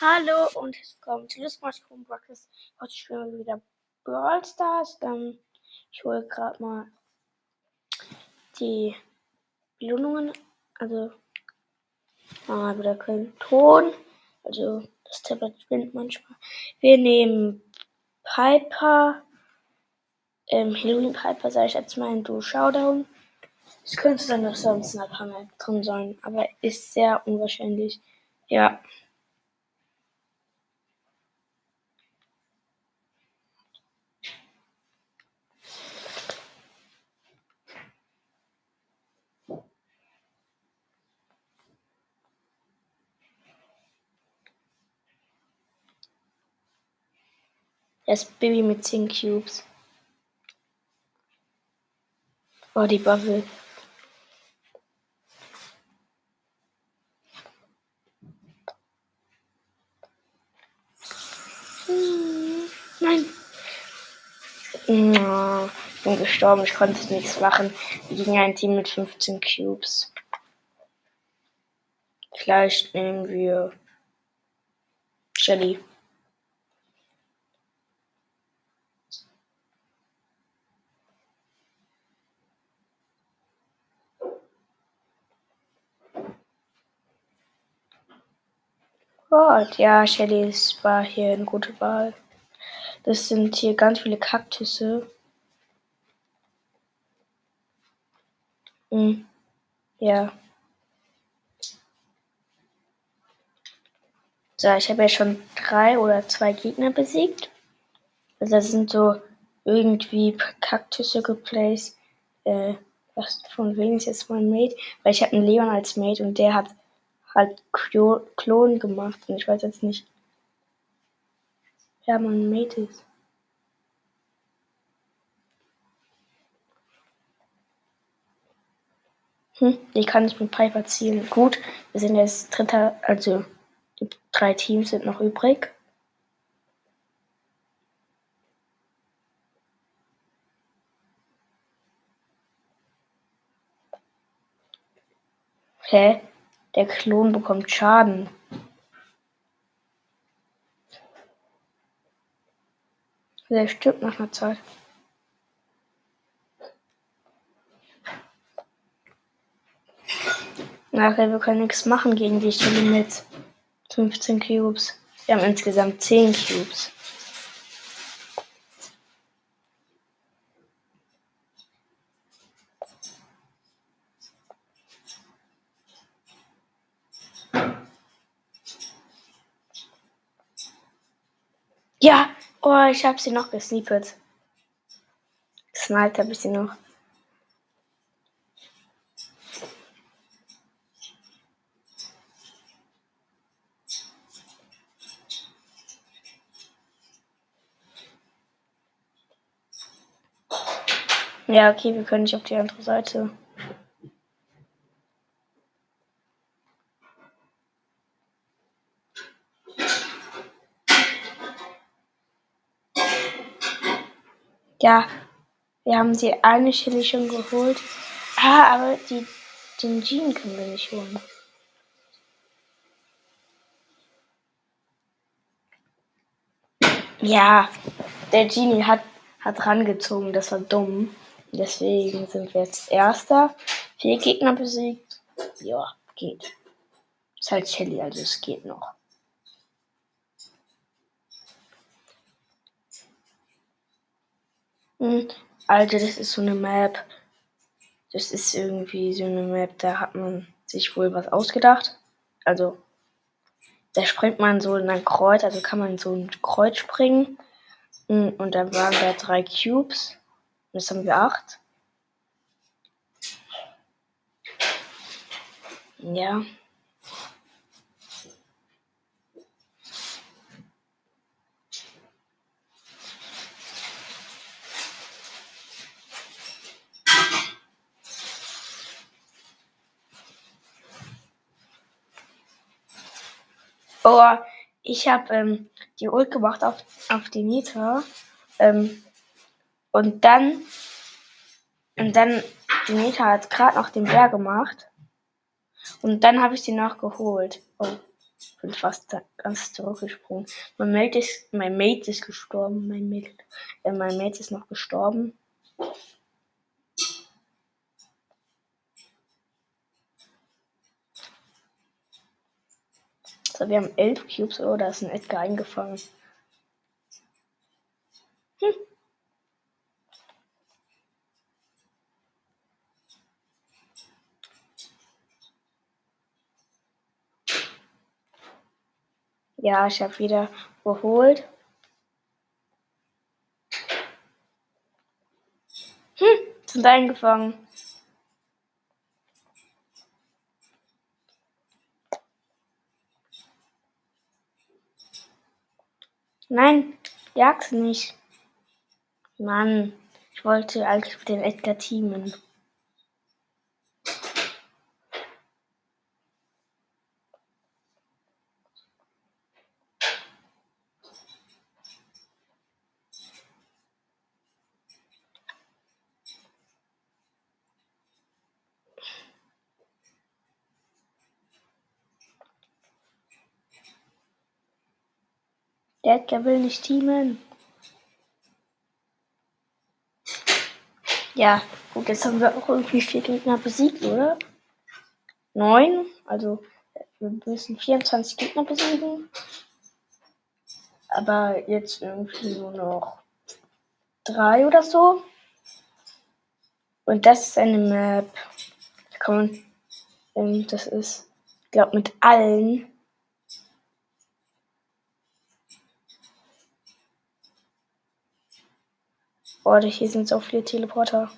Hallo und willkommen zu Lustmarsch Breakfast. Heute spielen wir wieder Brawl Stars. Ähm, ich hole gerade mal die Belohnungen. Also, mal wieder keinen Ton. Also, das Tablet spinnt manchmal. Wir nehmen Piper. Ähm, Halloween Piper, sage ich jetzt mal in Duo Showdown. Es könnte sein, dass sonst ein Hammer drin sein, aber ist sehr unwahrscheinlich. Ja. Das Baby mit 10 Cubes. Oh, die Bubble. Hm, nein. Ich bin gestorben, ich konnte nichts machen. Gegen ein Team mit 15 Cubes. Vielleicht nehmen wir Shelly. Gott, ja, Shelly war hier eine gute Wahl. Das sind hier ganz viele Kaktüsse. Hm. Ja. So, ich habe ja schon drei oder zwei Gegner besiegt. Also das sind so irgendwie Kaktüsse geplaced. Äh, was von wem ist jetzt mein Mate? Weil ich habe einen Leon als Mate und der hat halt Klon gemacht. Und ich weiß jetzt nicht, Mate ist. Hm, ich kann nicht mit Piper zielen. Gut, wir sind jetzt dritter, also die drei Teams sind noch übrig. Hä? Der Klon bekommt Schaden. Der stirbt nach einer Zeit. Nachher, wir können nichts machen gegen die Stelle mit 15 Cubes. Wir haben insgesamt 10 Cubes. Ja, oh, ich habe sie noch gesnippet. Gesniped habe ich sie noch. Ja, okay, wir können nicht auf die andere Seite. Ja, wir haben die eine Chili schon geholt. Ah, aber die, den Jean können wir nicht holen. Ja, der Genie hat, hat rangezogen, das war dumm. Deswegen sind wir jetzt Erster. Vier Gegner besiegt. Ja, geht. Ist halt Shelly, also es geht noch. Hm, Alter, das ist so eine Map. Das ist irgendwie so eine Map, da hat man sich wohl was ausgedacht. Also, da springt man so in ein Kreuz, also kann man so ein Kreuz springen. Hm, und dann waren da drei Cubes. Jetzt haben wir acht. Ja. Oh, ich habe ähm, die Ult gemacht auf, auf die Nita. Ähm, und dann, und dann, die Nita hat gerade noch den Bär gemacht. Und dann habe ich sie noch geholt. Oh. Ich bin fast ganz zurückgesprungen. Mein Mate ist, mein Mate ist gestorben. Mein Mate, äh, mein Mate ist noch gestorben. So, wir haben elf Cubes. Oh, da ist ein Edgar eingefangen. Hm. Ja, ich habe wieder geholt. Hm, sind eingefangen. Nein, jag's nicht. Mann, ich wollte eigentlich mit den Edgar teamen. Der Edgar will nicht teamen. Ja, gut, jetzt haben wir auch irgendwie vier Gegner besiegt, oder? Neun. Also wir müssen 24 Gegner besiegen. Aber jetzt irgendwie nur noch drei oder so. Und das ist eine Map. Da kann man, das ist, ich glaube, mit allen Oh, hier sind so viele Teleporter.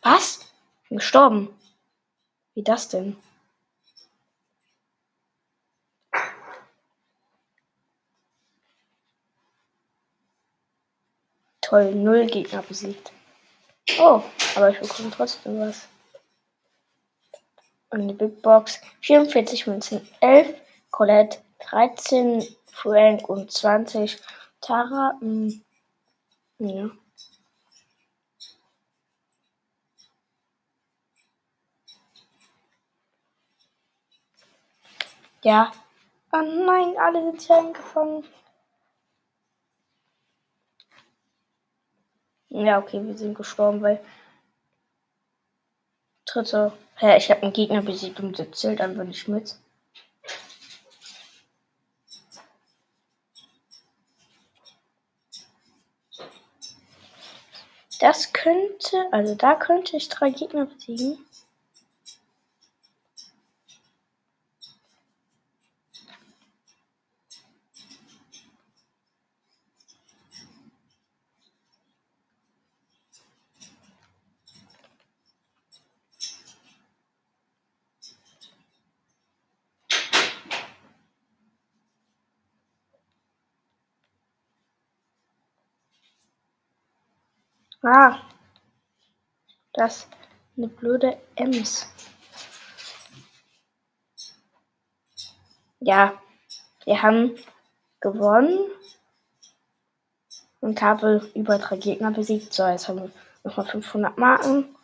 Was? Ich bin gestorben. Wie das denn? Toll, null Gegner besiegt. Oh, aber ich bekomme trotzdem was. Und die Big Box 44 Münzen, 11 Colette, 13 Frank und 20 Tara. Mh. Ja. Ja. Oh nein, alle sind hier eingefangen. Ja, okay, wir sind gestorben, weil. Dritte. Ja, ich habe einen Gegner besiegt und das zählt einfach nicht mit. Das könnte, also da könnte ich drei Gegner besiegen. Ah, das eine blöde Ems. Ja, wir haben gewonnen und habe über drei Gegner besiegt. So, jetzt haben wir nochmal 500 Marken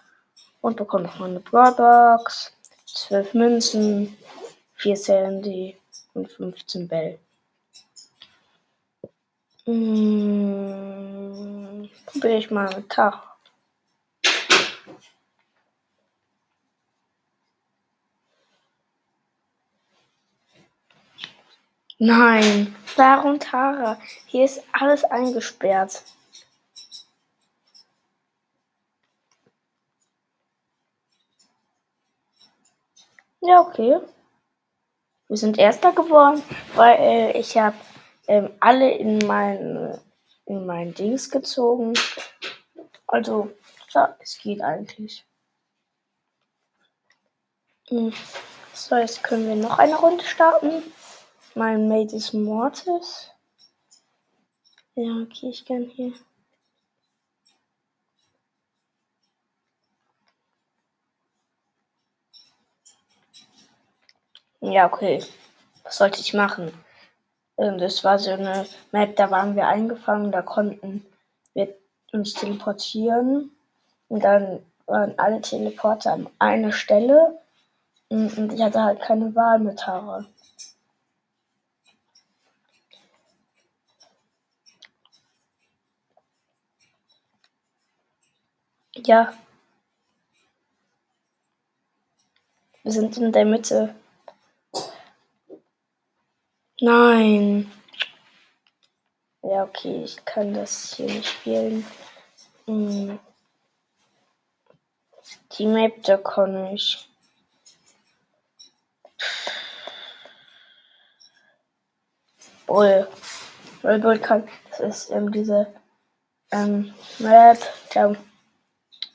und bekommen nochmal eine Brawlbox, 12 Münzen, 4 Sandy und 15 Bell. Hm, ich mal mit Tag. Nein, und Tara. Hier ist alles eingesperrt. Ja, okay. Wir sind Erster geworden, weil äh, ich habe ähm, alle in mein, in mein Dings gezogen. Also, ja, es geht eigentlich. Hm. So, jetzt können wir noch eine Runde starten. Mein Mate ist Mortis. Ja, okay, ich kann hier. Ja, okay. Was sollte ich machen? Ähm, das war so eine Map, da waren wir eingefangen, da konnten wir uns teleportieren. Und dann waren alle Teleporter an einer Stelle. Und ich hatte halt keine Wahl mit Tara. Ja. Wir sind in der Mitte. Nein. Ja, okay, ich kann das hier nicht spielen. Hm. Die Map, da kann ich. Bull. Bull, Bull kann. Das ist ähm, diese ähm, Map. Da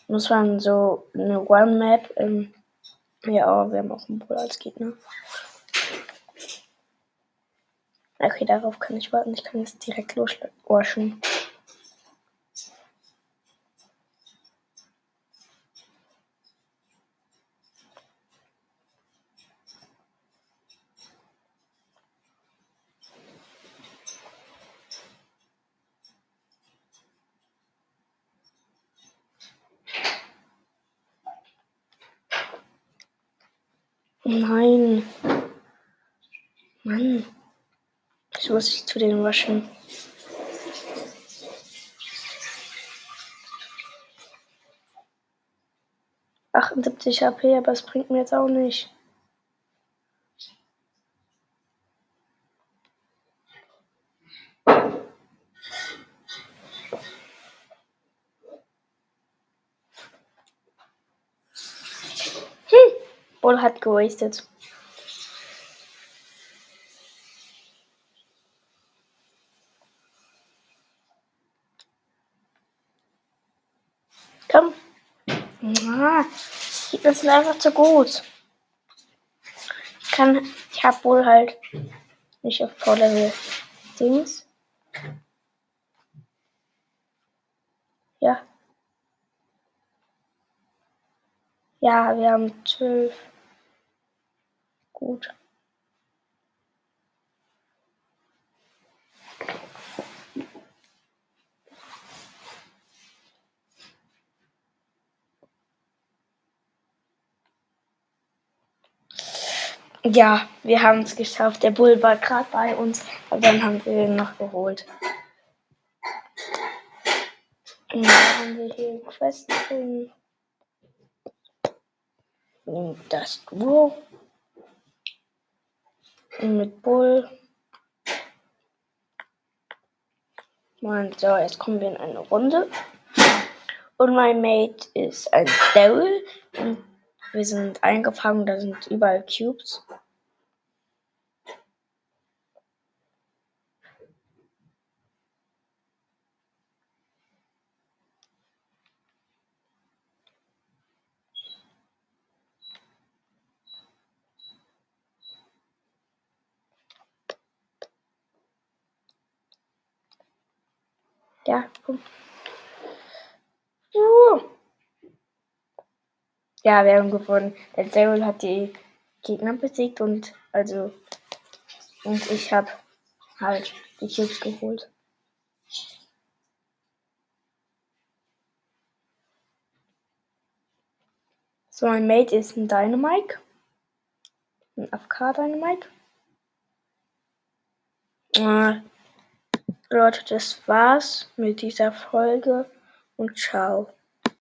muss man so eine One-Map. Ähm, ja, aber wir haben auch einen Bull als Gegner. Okay, darauf kann ich warten. Ich kann jetzt direkt loswaschen. Nein. Mann. Ich muss ich zu den waschen. Achtundsiebzig HP, aber es bringt mir jetzt auch nicht. Hm, Bull hat gewastet. Ah, die sind einfach zu gut. Ich kann, ich hab wohl halt nicht auf Power Level Dings. Ja. Ja, wir haben zwölf. Gut. Ja, wir haben es geschafft. Der Bull war gerade bei uns, aber dann haben wir ihn noch geholt. Und dann haben wir hier Quest drin. Und das Duo. Und mit Bull. Und so, jetzt kommen wir in eine Runde. Und mein Mate ist ein Daryl. Und wir sind eingefangen, da sind überall Cubes. Ja, komm. Ja, wir haben gewonnen. Der Daryl hat die Gegner besiegt und also und ich habe halt die Cubes geholt. So, mein Mate ist ein Dynamite. Ein AFK Dynamite. Äh, Leute, das war's mit dieser Folge und ciao.